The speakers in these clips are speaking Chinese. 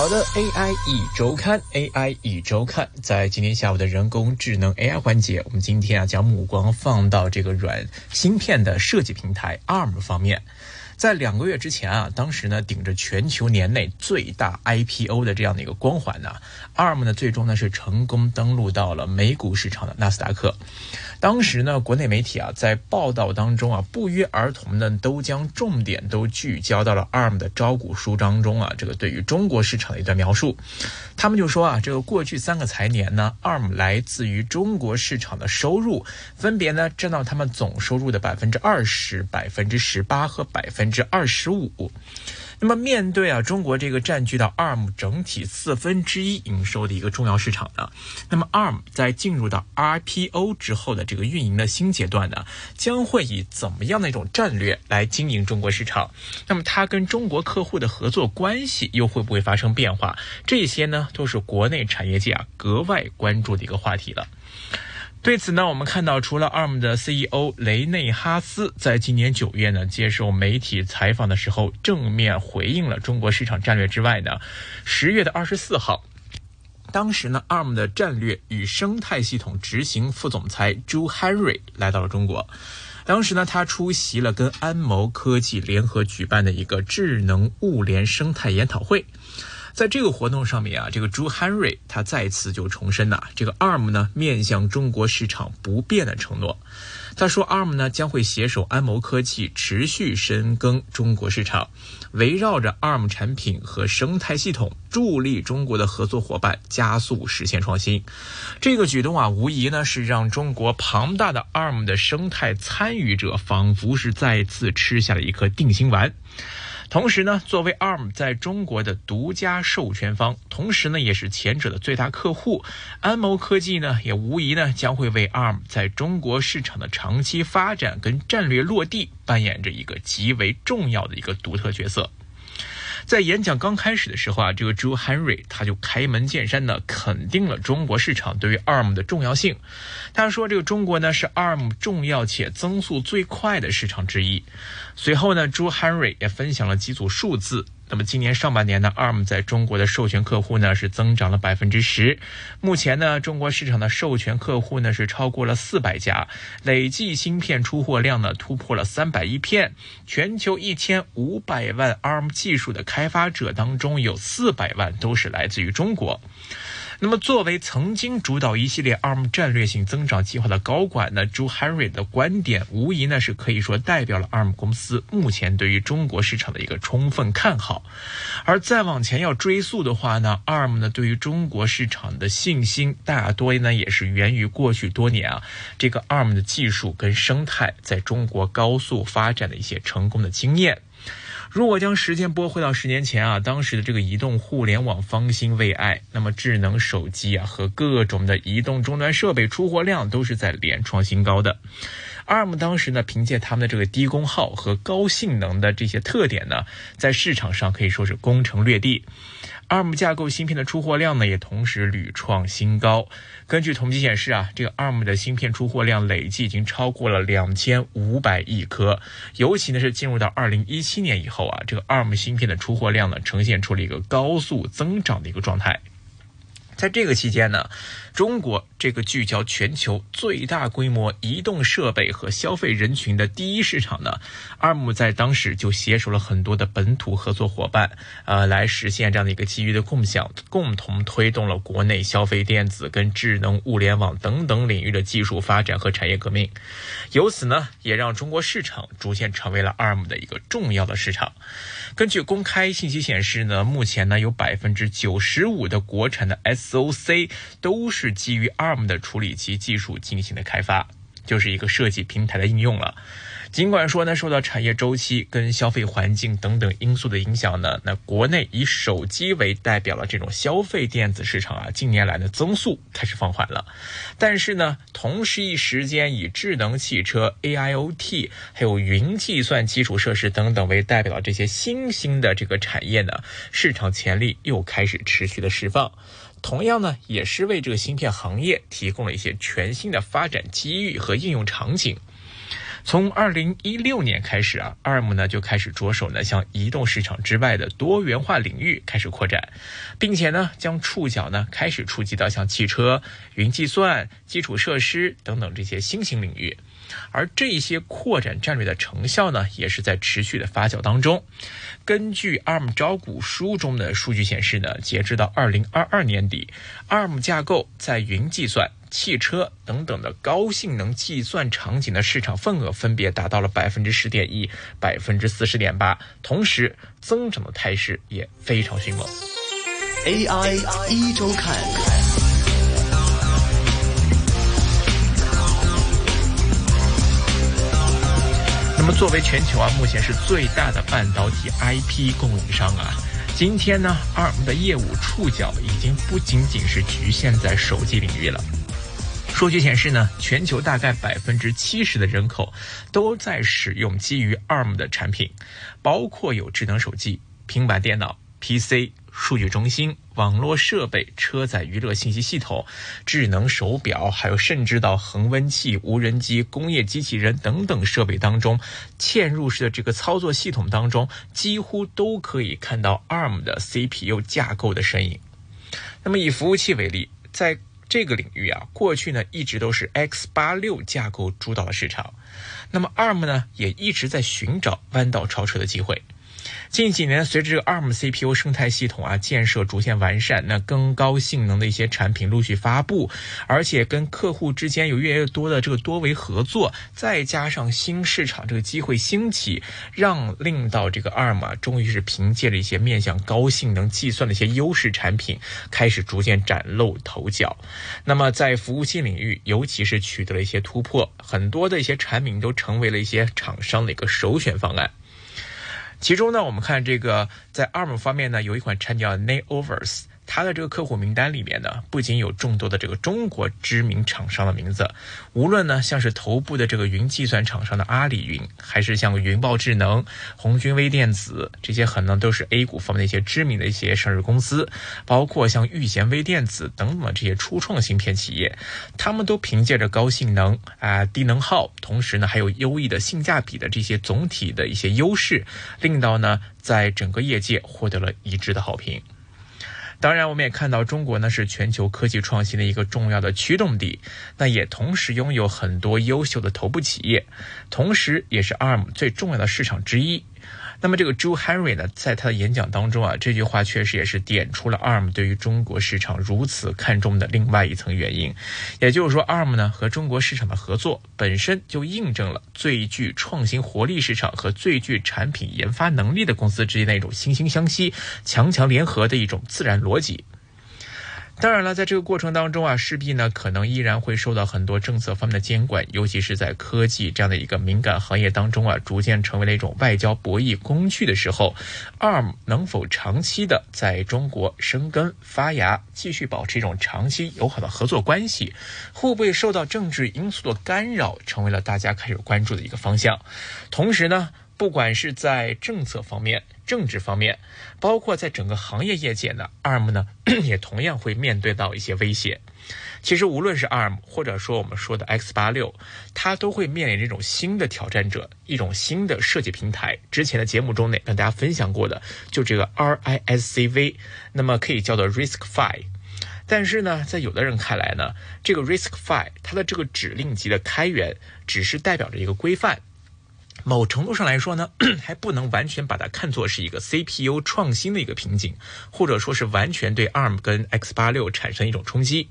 好的，AI 一周刊，AI 一周刊，在今天下午的人工智能 AI 环节，我们今天啊将目光放到这个软芯片的设计平台 ARM 方面。在两个月之前啊，当时呢顶着全球年内最大 IPO 的这样的一个光环呢，ARM 呢最终呢是成功登陆到了美股市场的纳斯达克。当时呢，国内媒体啊在报道当中啊不约而同的都将重点都聚焦到了 ARM 的招股书当中啊，这个对于中国市场的一段描述。他们就说啊，这个过去三个财年呢，ARM 来自于中国市场的收入分别呢占到他们总收入的百分之二十、百分之十八和百分。之二十五，那么面对啊中国这个占据到 ARM 整体四分之一营收的一个重要市场呢，那么 ARM 在进入到 IPO 之后的这个运营的新阶段呢，将会以怎么样的一种战略来经营中国市场？那么它跟中国客户的合作关系又会不会发生变化？这些呢都是国内产业界啊格外关注的一个话题了。对此呢，我们看到，除了 ARM 的 CEO 雷内哈斯在今年九月呢接受媒体采访的时候正面回应了中国市场战略之外呢，十月的二十四号，当时呢 ARM 的战略与生态系统执行副总裁 Joe Henry 来到了中国，当时呢他出席了跟安谋科技联合举办的一个智能物联生态研讨会。在这个活动上面啊，这个朱汉瑞他再次就重申呐，这个 ARM 呢面向中国市场不变的承诺。他说，ARM 呢将会携手安谋科技持续深耕中国市场，围绕着 ARM 产品和生态系统，助力中国的合作伙伴加速实现创新。这个举动啊，无疑呢是让中国庞大的 ARM 的生态参与者仿佛是再次吃下了一颗定心丸。同时呢，作为 ARM 在中国的独家授权方，同时呢也是前者的最大客户，安谋科技呢也无疑呢将会为 ARM 在中国市场的长期发展跟战略落地扮演着一个极为重要的一个独特角色。在演讲刚开始的时候啊，这个朱 Henry 他就开门见山的肯定了中国市场对于 ARM 的重要性。他说，这个中国呢是 ARM 重要且增速最快的市场之一。随后呢朱 Henry 也分享了几组数字。那么今年上半年呢，ARM 在中国的授权客户呢是增长了百分之十。目前呢，中国市场的授权客户呢是超过了四百家，累计芯片出货量呢突破了三百亿片。全球一千五百万 ARM 技术的开发者当中，有四百万都是来自于中国。那么，作为曾经主导一系列 ARM 战略性增长计划的高管呢，朱 Henry 的观点无疑呢是可以说代表了 ARM 公司目前对于中国市场的一个充分看好。而再往前要追溯的话呢，ARM 呢对于中国市场的信心大多呢也是源于过去多年啊这个 ARM 的技术跟生态在中国高速发展的一些成功的经验。如果将时间拨回到十年前啊，当时的这个移动互联网方兴未艾，那么智能手机啊和各种的移动终端设备出货量都是在连创新高的。ARM 当时呢，凭借他们的这个低功耗和高性能的这些特点呢，在市场上可以说是攻城略地。ARM 架构芯片的出货量呢，也同时屡创新高。根据统计显示啊，这个 ARM 的芯片出货量累计已经超过了两千五百亿颗。尤其呢是进入到二零一七年以后啊，这个 ARM 芯片的出货量呢，呈现出了一个高速增长的一个状态。在这个期间呢，中国这个聚焦全球最大规模移动设备和消费人群的第一市场呢，ARM 在当时就携手了很多的本土合作伙伴，呃，来实现这样的一个机遇的共享，共同推动了国内消费电子跟智能物联网等等领域的技术发展和产业革命。由此呢，也让中国市场逐渐成为了 ARM 的一个重要的市场。根据公开信息显示呢，目前呢有百分之九十五的国产的 SOC 都是是基于 ARM 的处理器技术进行的开发，就是一个设计平台的应用了。尽管说呢，受到产业周期跟消费环境等等因素的影响呢，那国内以手机为代表的这种消费电子市场啊，近年来的增速开始放缓了。但是呢，同时一时间以智能汽车、AIoT 还有云计算基础设施等等为代表的这些新兴的这个产业呢，市场潜力又开始持续的释放。同样呢，也是为这个芯片行业提供了一些全新的发展机遇和应用场景。从二零一六年开始啊，ARM 呢就开始着手呢向移动市场之外的多元化领域开始扩展，并且呢将触角呢开始触及到像汽车、云计算、基础设施等等这些新型领域。而这些扩展战略的成效呢，也是在持续的发酵当中。根据 ARM 招股书中的数据显示呢，截止到二零二二年底，ARM 架构在云计算、汽车等等的高性能计算场景的市场份额分别达到了百分之十点一、百分之四十点八，同时增长的态势也非常迅猛。AI 一周看。作为全球啊目前是最大的半导体 IP 供应商啊，今天呢，ARM 的业务触角已经不仅仅是局限在手机领域了。数据显示呢，全球大概百分之七十的人口都在使用基于 ARM 的产品，包括有智能手机、平板电脑、PC。数据中心、网络设备、车载娱乐信息系统、智能手表，还有甚至到恒温器、无人机、工业机器人等等设备当中，嵌入式的这个操作系统当中，几乎都可以看到 ARM 的 CPU 架构的身影。那么以服务器为例，在这个领域啊，过去呢一直都是 X86 架构主导的市场，那么 ARM 呢也一直在寻找弯道超车的机会。近几年，随着这个 ARM CPU 生态系统啊建设逐渐完善，那更高性能的一些产品陆续发布，而且跟客户之间有越来越多的这个多维合作，再加上新市场这个机会兴起，让令到这个 ARM 啊，终于是凭借着一些面向高性能计算的一些优势产品，开始逐渐崭露头角。那么在服务器领域，尤其是取得了一些突破，很多的一些产品都成为了一些厂商的一个首选方案。其中呢，我们看这个在 ARM 方面呢，有一款产品叫 Neovers。它的这个客户名单里面呢，不仅有众多的这个中国知名厂商的名字，无论呢像是头部的这个云计算厂商的阿里云，还是像云豹智能、红军微电子这些，可能都是 A 股方面的一些知名的一些上市公司，包括像玉贤微电子等等这些初创芯片企业，他们都凭借着高性能啊、低能耗，同时呢还有优异的性价比的这些总体的一些优势，令到呢在整个业界获得了一致的好评。当然，我们也看到中国呢是全球科技创新的一个重要的驱动地，那也同时拥有很多优秀的头部企业，同时也是 ARM 最重要的市场之一。那么这个 Joe Henry 呢，在他的演讲当中啊，这句话确实也是点出了 ARM 对于中国市场如此看重的另外一层原因。也就是说，ARM 呢和中国市场的合作本身就印证了最具创新活力市场和最具产品研发能力的公司之间的一种惺惺相惜、强强联合的一种自然逻辑。当然了，在这个过程当中啊，势必呢可能依然会受到很多政策方面的监管，尤其是在科技这样的一个敏感行业当中啊，逐渐成为了一种外交博弈工具的时候，ARM 能否长期的在中国生根发芽，继续保持一种长期友好的合作关系，会不会受到政治因素的干扰，成为了大家开始关注的一个方向。同时呢。不管是在政策方面、政治方面，包括在整个行业业界呢，ARM 呢 也同样会面对到一些威胁。其实无论是 ARM，或者说我们说的 X 八六，它都会面临这种新的挑战者，一种新的设计平台。之前的节目中呢，跟大家分享过的，就这个 RISC-V，那么可以叫做 RISC-V。但是呢，在有的人看来呢，这个 RISC-V 它的这个指令集的开源，只是代表着一个规范。某程度上来说呢，还不能完全把它看作是一个 CPU 创新的一个瓶颈，或者说是完全对 ARM 跟 X 八六产生一种冲击。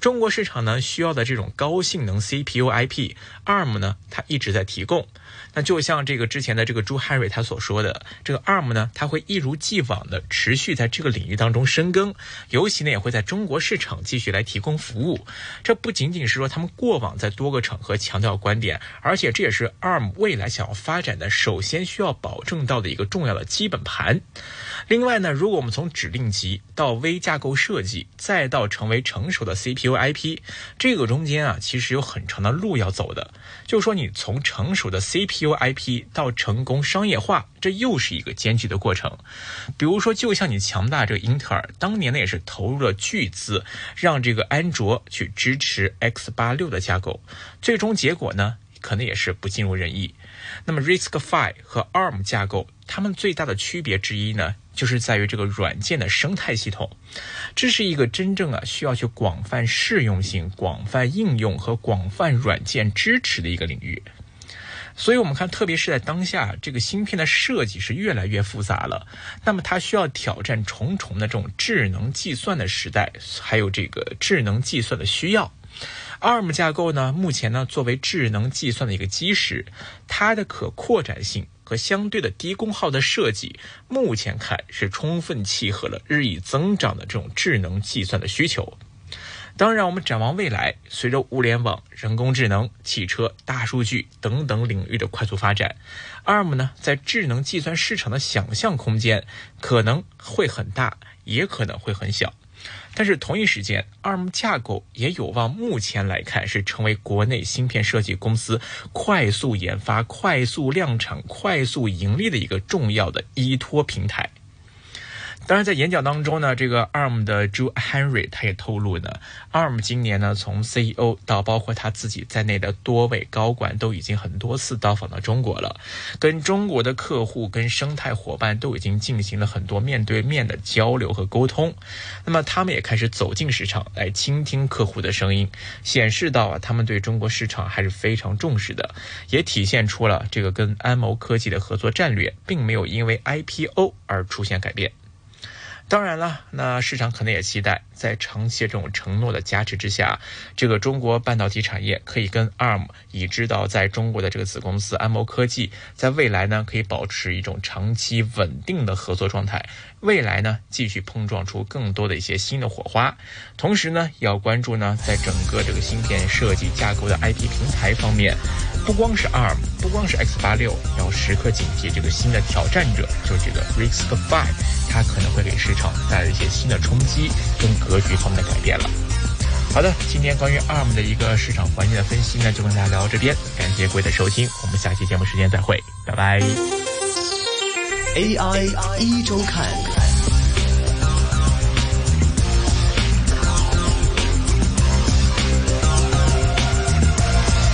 中国市场呢需要的这种高性能 CPU IP，ARM 呢它一直在提供。那就像这个之前的这个朱汉瑞他所说的，这个 ARM 呢，它会一如既往的持续在这个领域当中深耕，尤其呢也会在中国市场继续来提供服务。这不仅仅是说他们过往在多个场合强调观点，而且这也是 ARM 未来想要发展的首先需要保证到的一个重要的基本盘。另外呢，如果我们从指令集到微架构设计，再到成为成熟的 CPU IP，这个中间啊，其实有很长的路要走的。就说，你从成熟的 CPU IP 到成功商业化，这又是一个艰巨的过程。比如说，就像你强大这个英特尔，当年呢也是投入了巨资，让这个安卓去支持 X 八六的架构，最终结果呢？可能也是不尽如人意。那么 RISC-V 和 ARM 架构，它们最大的区别之一呢，就是在于这个软件的生态系统。这是一个真正啊需要去广泛适用性、广泛应用和广泛软件支持的一个领域。所以，我们看，特别是在当下，这个芯片的设计是越来越复杂了。那么，它需要挑战重重的这种智能计算的时代，还有这个智能计算的需要。ARM 架构呢，目前呢作为智能计算的一个基石，它的可扩展性和相对的低功耗的设计，目前看是充分契合了日益增长的这种智能计算的需求。当然，我们展望未来，随着物联网、人工智能、汽车、大数据等等领域的快速发展，ARM 呢在智能计算市场的想象空间可能会很大，也可能会很小。但是同一时间，ARM 架构也有望目前来看是成为国内芯片设计公司快速研发、快速量产、快速盈利的一个重要的依托平台。当然，在演讲当中呢，这个 ARM 的 Drew Henry 他也透露呢，ARM 今年呢，从 CEO 到包括他自己在内的多位高管都已经很多次到访到中国了，跟中国的客户、跟生态伙伴都已经进行了很多面对面的交流和沟通。那么，他们也开始走进市场来倾听客户的声音，显示到啊，他们对中国市场还是非常重视的，也体现出了这个跟安谋科技的合作战略并没有因为 IPO 而出现改变。当然了，那市场可能也期待，在长期这种承诺的加持之下，这个中国半导体产业可以跟 ARM 已知道在中国的这个子公司安谋科技，在未来呢可以保持一种长期稳定的合作状态。未来呢，继续碰撞出更多的一些新的火花，同时呢，要关注呢，在整个这个芯片设计架构的 IP 平台方面，不光是 ARM，不光是 X 八六，要时刻警惕这个新的挑战者，就是这个 RISC-V，它可能会给市场带来一些新的冲击跟格局方面的改变了。好的，今天关于 ARM 的一个市场环境的分析呢，就跟大家聊到这边，感谢各位的收听，我们下期节目时间再会，拜拜。AI 一周看。